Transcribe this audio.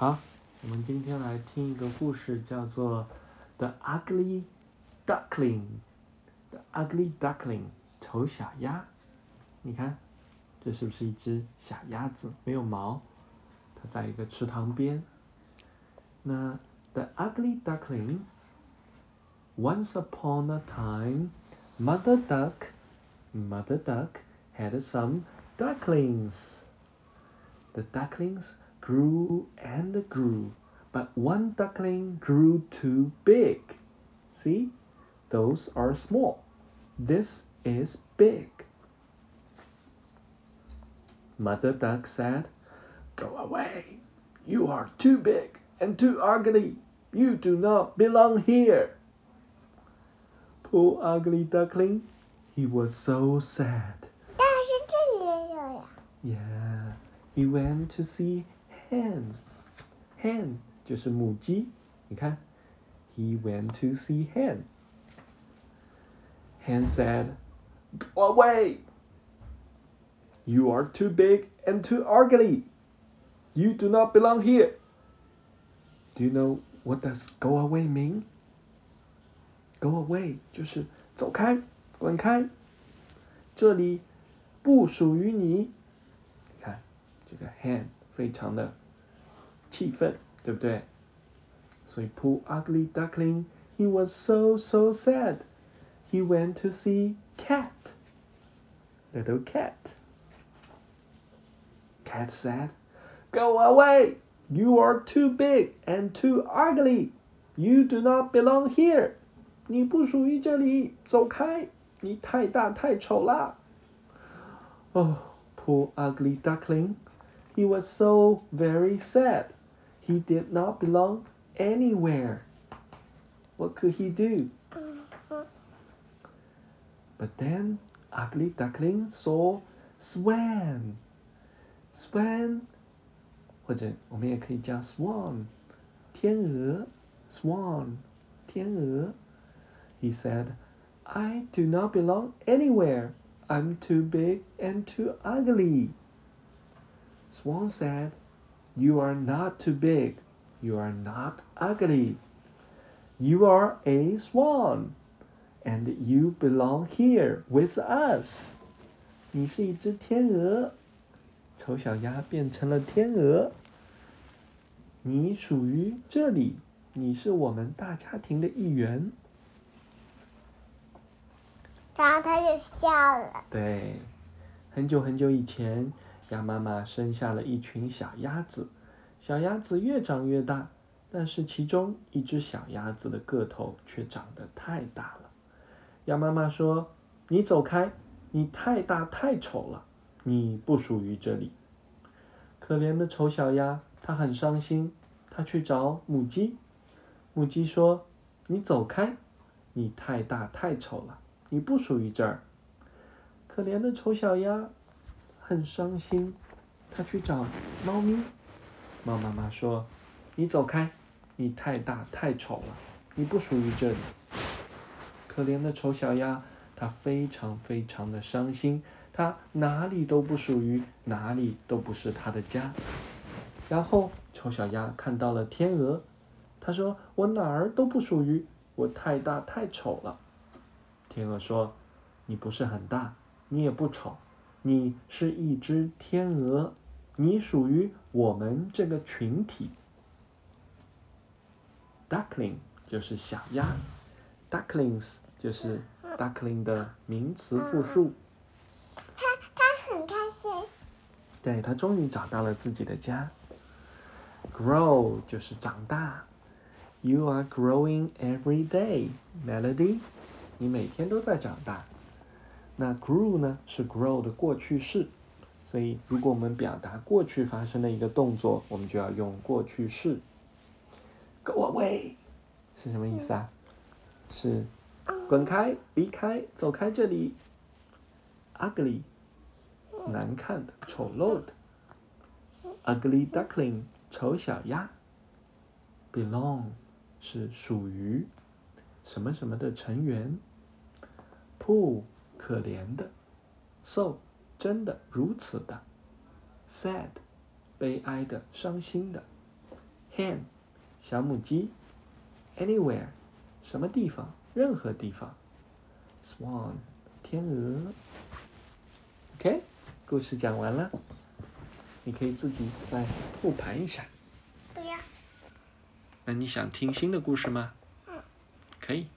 好，我们今天来听一个故事，叫做《The Ugly Duckling》。The Ugly Duckling，丑小鸭。你看，这是不是一只小鸭子？没有毛，它在一个池塘边。那 The Ugly Duckling。Once upon a time, Mother Duck, Mother Duck had some ducklings. The ducklings grew and grew, but one duckling grew too big. See, those are small. This is big. Mother duck said, Go away. You are too big and too ugly. You do not belong here. Poor ugly duckling, he was so sad. Yeah, he went to see hen. Hen 就是母鸡，你看，he went to see hen. Hen said, "Go away. You are too big and too ugly. You do not belong here." Do you know what does go away mean? Go away 就是走开，滚开，这里不属于你。你看这个 hen 非常的 气愤，对不对？所以 poor ugly duckling he was so so sad. He went to see cat. Little cat. Cat said, "Go away. You are too big and too ugly. You do not belong here." 你不属于这里，走开！你太大太丑了。Oh, poor ugly duckling. He was so very sad. He did not belong anywhere. What could he do? But then ugly duckling saw swan. Swan，或者我们也可以叫 swan，天鹅，swan，天鹅。He said, I do not belong anywhere. I'm too big and too ugly. Swan said, You are not too big. You are not ugly. You are a swan. And you belong here with us. 你是一只天鹅。丑小鸭变成了天鹅。你属于这里，你是我们大家庭的一员。然后他就笑了。对，很久很久以前，鸭妈妈生下了一群小鸭子，小鸭子越长越大，但是其中一只小鸭子的个头却长得太大了。鸭妈妈说：“你走开，你太大太丑了，你不属于这里。”可怜的丑小鸭，它很伤心，它去找母鸡。母鸡说：“你走开，你太大太丑了。”你不属于这儿。可怜的丑小鸭很伤心，它去找猫咪。猫妈妈说：“你走开，你太大太丑了，你不属于这里。”可怜的丑小鸭，它非常非常的伤心，它哪里都不属于，哪里都不是它的家。然后丑小鸭看到了天鹅，它说：“我哪儿都不属于，我太大太丑了。”天鹅说：“你不是很大，你也不丑，你是一只天鹅，你属于我们这个群体。” Duckling 就是小鸭，Ducklings 就是 duckling 的名词复数。他他很开心。对，它终于找到了自己的家。Grow 就是长大，You are growing every day, Melody。你每天都在长大。那 grew 呢是 grow 的过去式，所以如果我们表达过去发生的一个动作，我们就要用过去式。Go away 是什么意思啊？是滚开、离开、走开这里。Ugly 难看的、丑陋的。Ugly duckling 丑小鸭。Belong 是属于什么什么的成员。POOL 可怜的，so 真的如此的，sad 悲哀的伤心的 hen，小母鸡；anywhere，什么地方，任何地方；swan，天鹅。OK，故事讲完了，你可以自己再复盘一下。不要。那你想听新的故事吗？嗯。可以。